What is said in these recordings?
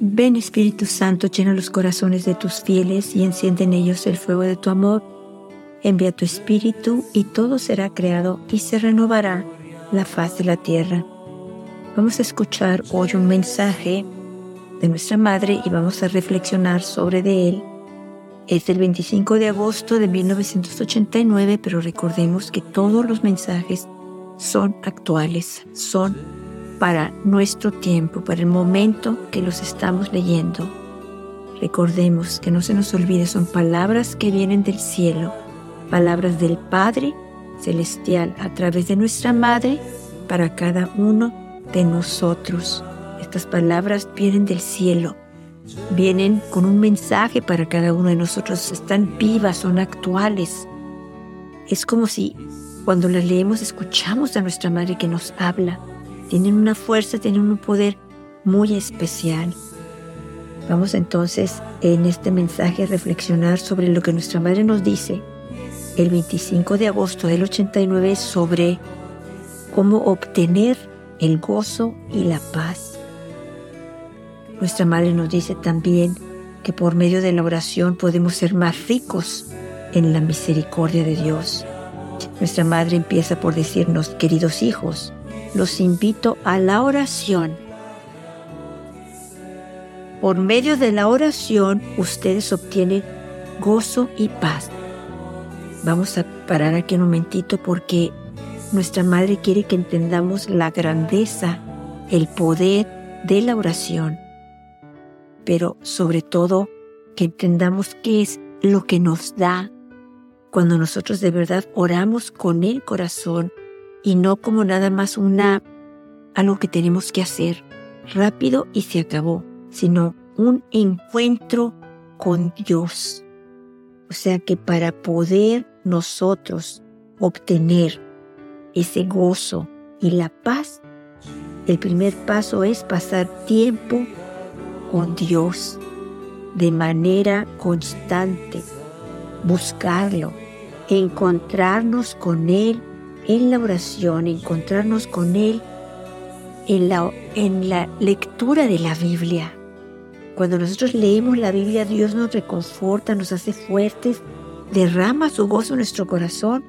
Ven Espíritu Santo, llena los corazones de tus fieles y enciende en ellos el fuego de tu amor. Envía tu Espíritu y todo será creado y se renovará la faz de la tierra. Vamos a escuchar hoy un mensaje de nuestra Madre y vamos a reflexionar sobre él. Es del 25 de agosto de 1989, pero recordemos que todos los mensajes son actuales, son para nuestro tiempo, para el momento que los estamos leyendo. Recordemos que no se nos olvide, son palabras que vienen del cielo, palabras del Padre Celestial a través de nuestra Madre para cada uno de nosotros. Estas palabras vienen del cielo, vienen con un mensaje para cada uno de nosotros, están vivas, son actuales. Es como si cuando las leemos escuchamos a nuestra Madre que nos habla tienen una fuerza, tienen un poder muy especial. Vamos entonces en este mensaje a reflexionar sobre lo que nuestra madre nos dice el 25 de agosto del 89 sobre cómo obtener el gozo y la paz. Nuestra madre nos dice también que por medio de la oración podemos ser más ricos en la misericordia de Dios. Nuestra madre empieza por decirnos, queridos hijos, los invito a la oración. Por medio de la oración ustedes obtienen gozo y paz. Vamos a parar aquí un momentito porque nuestra Madre quiere que entendamos la grandeza, el poder de la oración, pero sobre todo que entendamos qué es lo que nos da cuando nosotros de verdad oramos con el corazón y no como nada más una algo que tenemos que hacer rápido y se acabó, sino un encuentro con Dios. O sea que para poder nosotros obtener ese gozo y la paz, el primer paso es pasar tiempo con Dios de manera constante, buscarlo, encontrarnos con Él en la oración, encontrarnos con Él en la, en la lectura de la Biblia. Cuando nosotros leemos la Biblia, Dios nos reconforta, nos hace fuertes, derrama su gozo en nuestro corazón,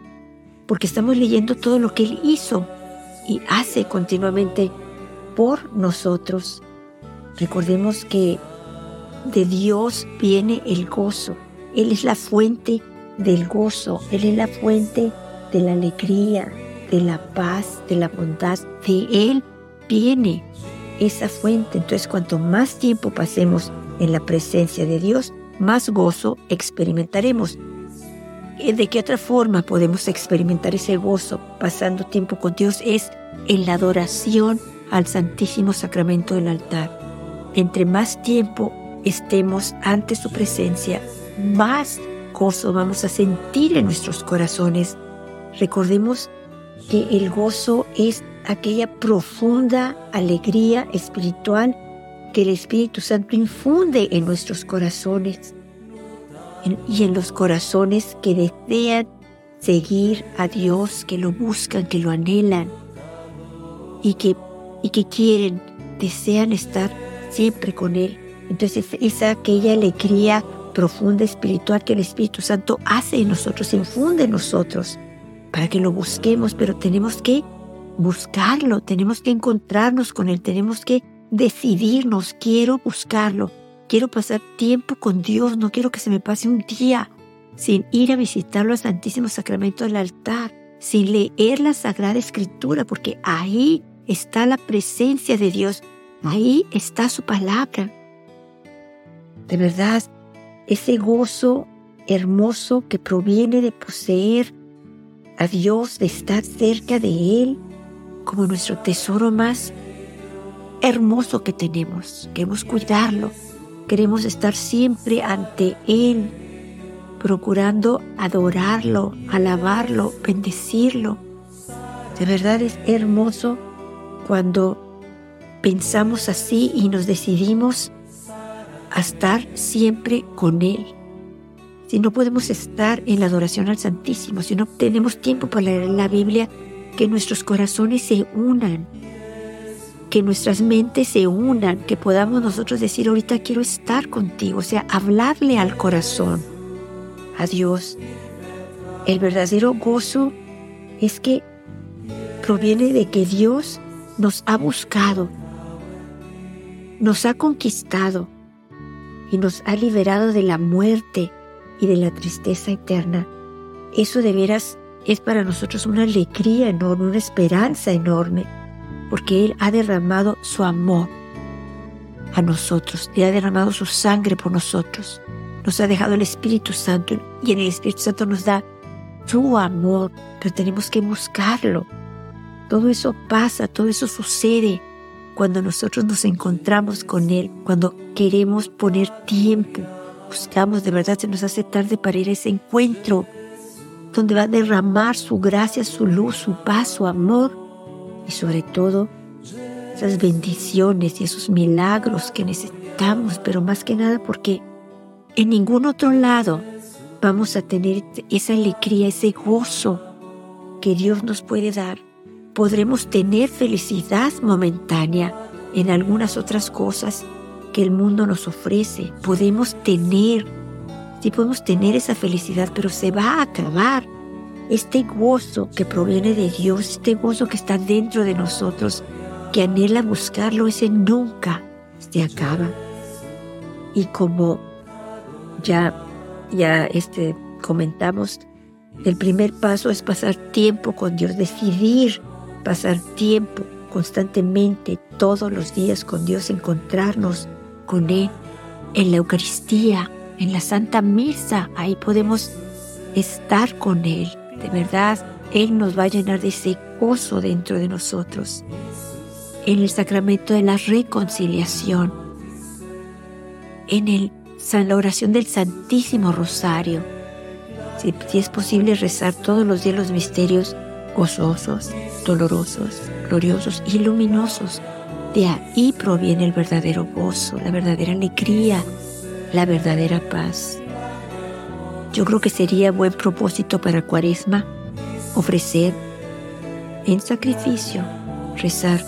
porque estamos leyendo todo lo que Él hizo y hace continuamente por nosotros. Recordemos que de Dios viene el gozo. Él es la fuente del gozo. Él es la fuente de la alegría, de la paz, de la bondad. De Él viene esa fuente. Entonces, cuanto más tiempo pasemos en la presencia de Dios, más gozo experimentaremos. ¿De qué otra forma podemos experimentar ese gozo pasando tiempo con Dios? Es en la adoración al Santísimo Sacramento del altar. Entre más tiempo estemos ante su presencia, más gozo vamos a sentir en nuestros corazones Recordemos que el gozo es aquella profunda alegría espiritual que el Espíritu Santo infunde en nuestros corazones y en los corazones que desean seguir a Dios, que lo buscan, que lo anhelan y que, y que quieren, desean estar siempre con Él. Entonces es aquella alegría profunda espiritual que el Espíritu Santo hace en nosotros, infunde en nosotros para que lo busquemos, pero tenemos que buscarlo, tenemos que encontrarnos con Él, tenemos que decidirnos, quiero buscarlo, quiero pasar tiempo con Dios, no quiero que se me pase un día sin ir a visitarlo al Santísimo Sacramento del altar, sin leer la Sagrada Escritura, porque ahí está la presencia de Dios, ahí está su palabra. De verdad, ese gozo hermoso que proviene de poseer a Dios, de estar cerca de Él como nuestro tesoro más hermoso que tenemos. Queremos cuidarlo, queremos estar siempre ante Él, procurando adorarlo, alabarlo, bendecirlo. De verdad es hermoso cuando pensamos así y nos decidimos a estar siempre con Él si no podemos estar en la adoración al Santísimo, si no tenemos tiempo para leer la Biblia, que nuestros corazones se unan, que nuestras mentes se unan, que podamos nosotros decir, ahorita quiero estar contigo, o sea, hablarle al corazón, a Dios. El verdadero gozo es que proviene de que Dios nos ha buscado, nos ha conquistado y nos ha liberado de la muerte y de la tristeza eterna. Eso de veras es para nosotros una alegría enorme, una esperanza enorme, porque Él ha derramado su amor a nosotros, Él ha derramado su sangre por nosotros, nos ha dejado el Espíritu Santo y en el Espíritu Santo nos da su amor, pero tenemos que buscarlo. Todo eso pasa, todo eso sucede cuando nosotros nos encontramos con Él, cuando queremos poner tiempo, buscamos, de verdad se nos hace tarde para ir a ese encuentro donde va a derramar su gracia, su luz, su paz, su amor y sobre todo esas bendiciones y esos milagros que necesitamos, pero más que nada porque en ningún otro lado vamos a tener esa alegría, ese gozo que Dios nos puede dar. Podremos tener felicidad momentánea en algunas otras cosas que el mundo nos ofrece. Podemos tener Sí podemos tener esa felicidad, pero se va a acabar. Este gozo que proviene de Dios, este gozo que está dentro de nosotros, que anhela buscarlo, ese nunca se acaba. Y como ya, ya este, comentamos, el primer paso es pasar tiempo con Dios, decidir pasar tiempo constantemente, todos los días con Dios, encontrarnos con Él en la Eucaristía, en la Santa Misa, ahí podemos estar con Él. De verdad, Él nos va a llenar de ese gozo dentro de nosotros. En el sacramento de la reconciliación, en el, la oración del Santísimo Rosario, si, si es posible rezar todos los días los misterios gozosos, dolorosos, gloriosos y luminosos. De ahí proviene el verdadero gozo, la verdadera alegría, la verdadera paz. Yo creo que sería buen propósito para Cuaresma ofrecer en sacrificio, rezar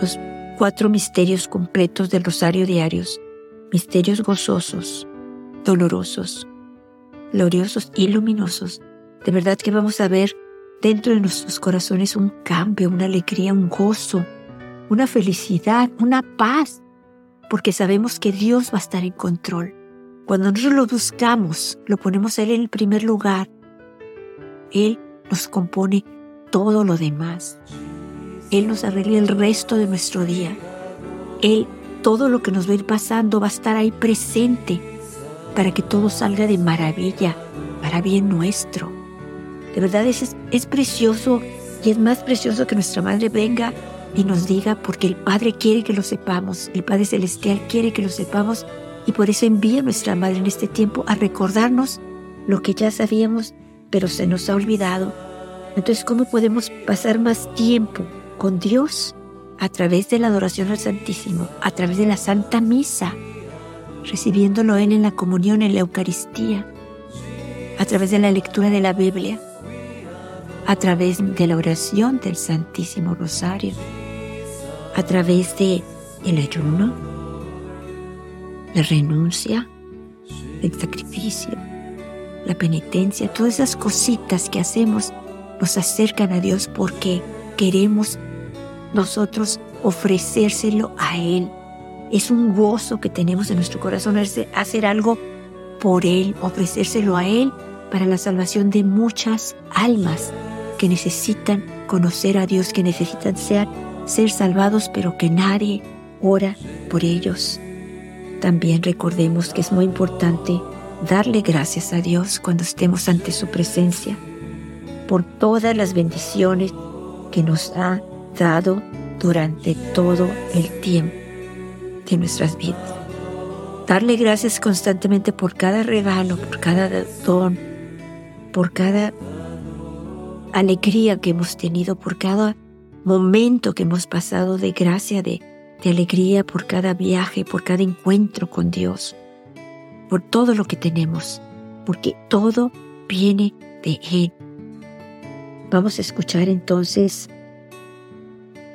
los cuatro misterios completos del rosario diarios, misterios gozosos, dolorosos, gloriosos y luminosos. De verdad que vamos a ver dentro de nuestros corazones un cambio, una alegría, un gozo, una felicidad, una paz porque sabemos que Dios va a estar en control. Cuando nosotros lo buscamos, lo ponemos a Él en el primer lugar, Él nos compone todo lo demás. Él nos arregla el resto de nuestro día. Él, todo lo que nos va a ir pasando, va a estar ahí presente para que todo salga de maravilla, para bien nuestro. De verdad es, es precioso y es más precioso que nuestra madre venga y nos diga porque el Padre quiere que lo sepamos, el Padre Celestial quiere que lo sepamos y por eso envía a nuestra Madre en este tiempo a recordarnos lo que ya sabíamos pero se nos ha olvidado. Entonces, ¿cómo podemos pasar más tiempo con Dios? A través de la adoración al Santísimo, a través de la Santa Misa, recibiéndolo Él en la comunión, en la Eucaristía, a través de la lectura de la Biblia, a través de la oración del Santísimo Rosario a través de el ayuno, la renuncia, el sacrificio, la penitencia, todas esas cositas que hacemos nos acercan a Dios porque queremos nosotros ofrecérselo a Él. Es un gozo que tenemos en nuestro corazón hacer algo por Él, ofrecérselo a Él para la salvación de muchas almas que necesitan conocer a Dios, que necesitan ser ser salvados, pero que nadie ora por ellos. También recordemos que es muy importante darle gracias a Dios cuando estemos ante su presencia por todas las bendiciones que nos ha dado durante todo el tiempo de nuestras vidas. Darle gracias constantemente por cada regalo, por cada don, por cada alegría que hemos tenido, por cada momento que hemos pasado de gracia, de, alegría por cada viaje, por cada encuentro con Dios, por todo lo que tenemos, porque todo viene de Él. Vamos a escuchar entonces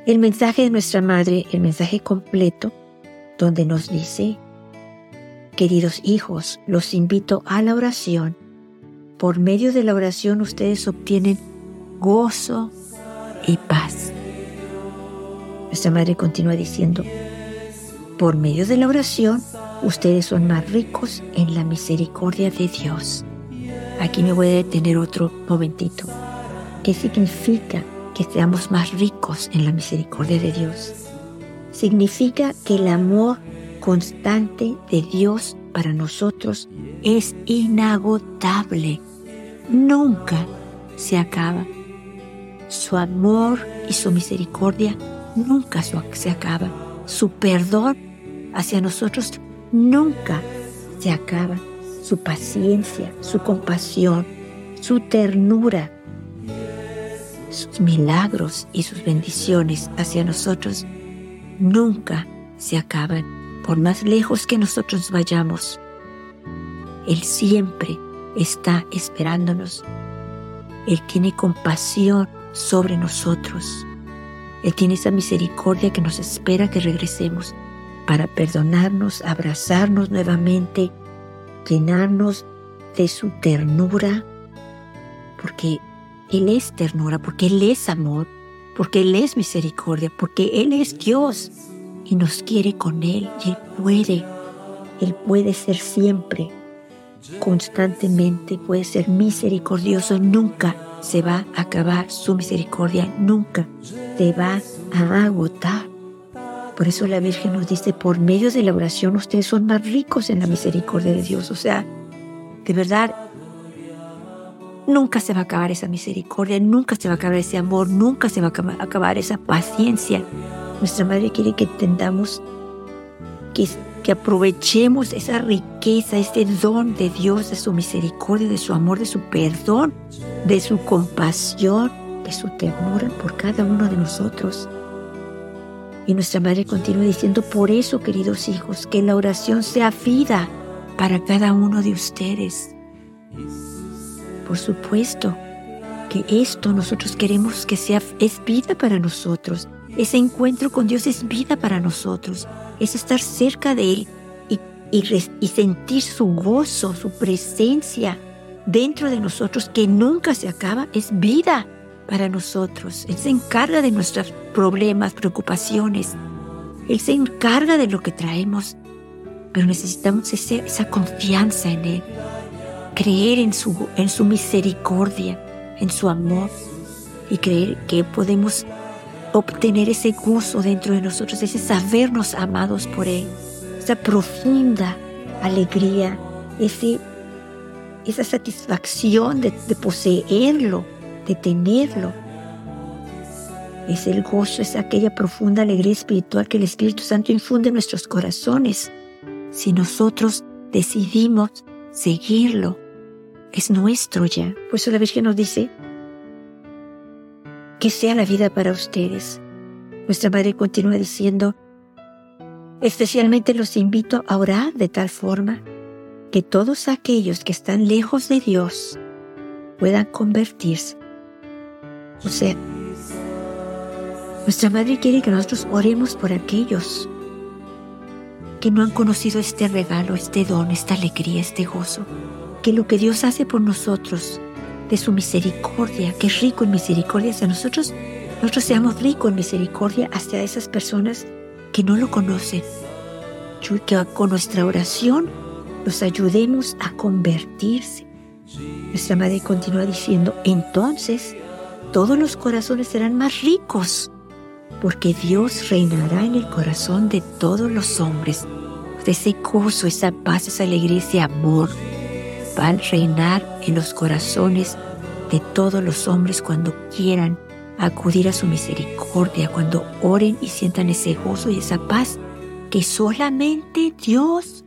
el mensaje de nuestra madre, el mensaje completo, donde nos dice, queridos hijos, los invito a la oración. Por medio de la oración ustedes obtienen gozo y paz. Nuestra madre continúa diciendo, por medio de la oración, ustedes son más ricos en la misericordia de Dios. Aquí me voy a detener otro momentito. ¿Qué significa que seamos más ricos en la misericordia de Dios? Significa que el amor constante de Dios para nosotros es inagotable. Nunca se acaba. Su amor y su misericordia nunca se acaba. Su perdón hacia nosotros nunca se acaba. Su paciencia, su compasión, su ternura, sus milagros y sus bendiciones hacia nosotros nunca se acaban, por más lejos que nosotros vayamos. Él siempre está esperándonos. Él tiene compasión sobre nosotros. Él tiene esa misericordia que nos espera que regresemos para perdonarnos, abrazarnos nuevamente, llenarnos de su ternura, porque Él es ternura, porque Él es amor, porque Él es misericordia, porque Él es Dios y nos quiere con Él y Él puede, Él puede ser siempre, constantemente, puede ser misericordioso, nunca se va a acabar su misericordia, nunca se va a agotar. Por eso la Virgen nos dice, por medio de la oración ustedes son más ricos en la misericordia de Dios. O sea, de verdad, nunca se va a acabar esa misericordia, nunca se va a acabar ese amor, nunca se va a acabar esa paciencia. Nuestra Madre quiere que entendamos que, que aprovechemos esa riqueza, ese don de Dios, de su misericordia, de su amor, de su perdón, de su compasión, de su ternura por cada uno de nosotros. Y nuestra Madre continúa diciendo, por eso, queridos hijos, que la oración sea vida para cada uno de ustedes. Por supuesto que esto nosotros queremos que sea, es vida para nosotros. Ese encuentro con Dios es vida para nosotros. Es estar cerca de Él y, y sentir su gozo, su presencia dentro de nosotros que nunca se acaba. Es vida para nosotros. Él se encarga de nuestros problemas, preocupaciones. Él se encarga de lo que traemos. Pero necesitamos esa confianza en Él. Creer en su, en su misericordia, en su amor. Y creer que podemos obtener ese gozo dentro de nosotros, ese sabernos amados por Él. Esa profunda alegría, ese, esa satisfacción de, de poseerlo de tenerlo. Es el gozo, es aquella profunda alegría espiritual que el Espíritu Santo infunde en nuestros corazones. Si nosotros decidimos seguirlo, es nuestro ya. Por eso la Virgen nos dice que sea la vida para ustedes. Nuestra Madre continúa diciendo, especialmente los invito a orar de tal forma que todos aquellos que están lejos de Dios puedan convertirse o sea, nuestra Madre quiere que nosotros oremos por aquellos que no han conocido este regalo, este don, esta alegría, este gozo, que lo que Dios hace por nosotros, de su misericordia, que es rico en misericordia hacia nosotros, nosotros seamos ricos en misericordia hacia esas personas que no lo conocen. Que con nuestra oración los ayudemos a convertirse. Nuestra Madre continúa diciendo, entonces todos los corazones serán más ricos, porque Dios reinará en el corazón de todos los hombres. Ese gozo, esa paz, esa alegría, ese amor van a reinar en los corazones de todos los hombres cuando quieran acudir a su misericordia, cuando oren y sientan ese gozo y esa paz que solamente Dios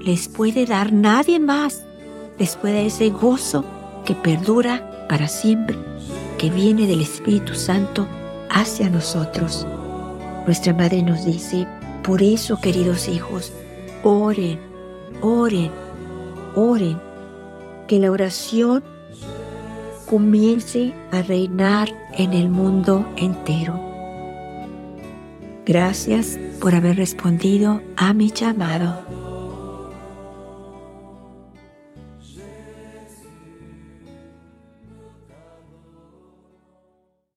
les puede dar, nadie más les puede ese gozo que perdura para siempre que viene del Espíritu Santo hacia nosotros. Nuestra Madre nos dice, por eso, queridos hijos, oren, oren, oren, que la oración comience a reinar en el mundo entero. Gracias por haber respondido a mi llamado.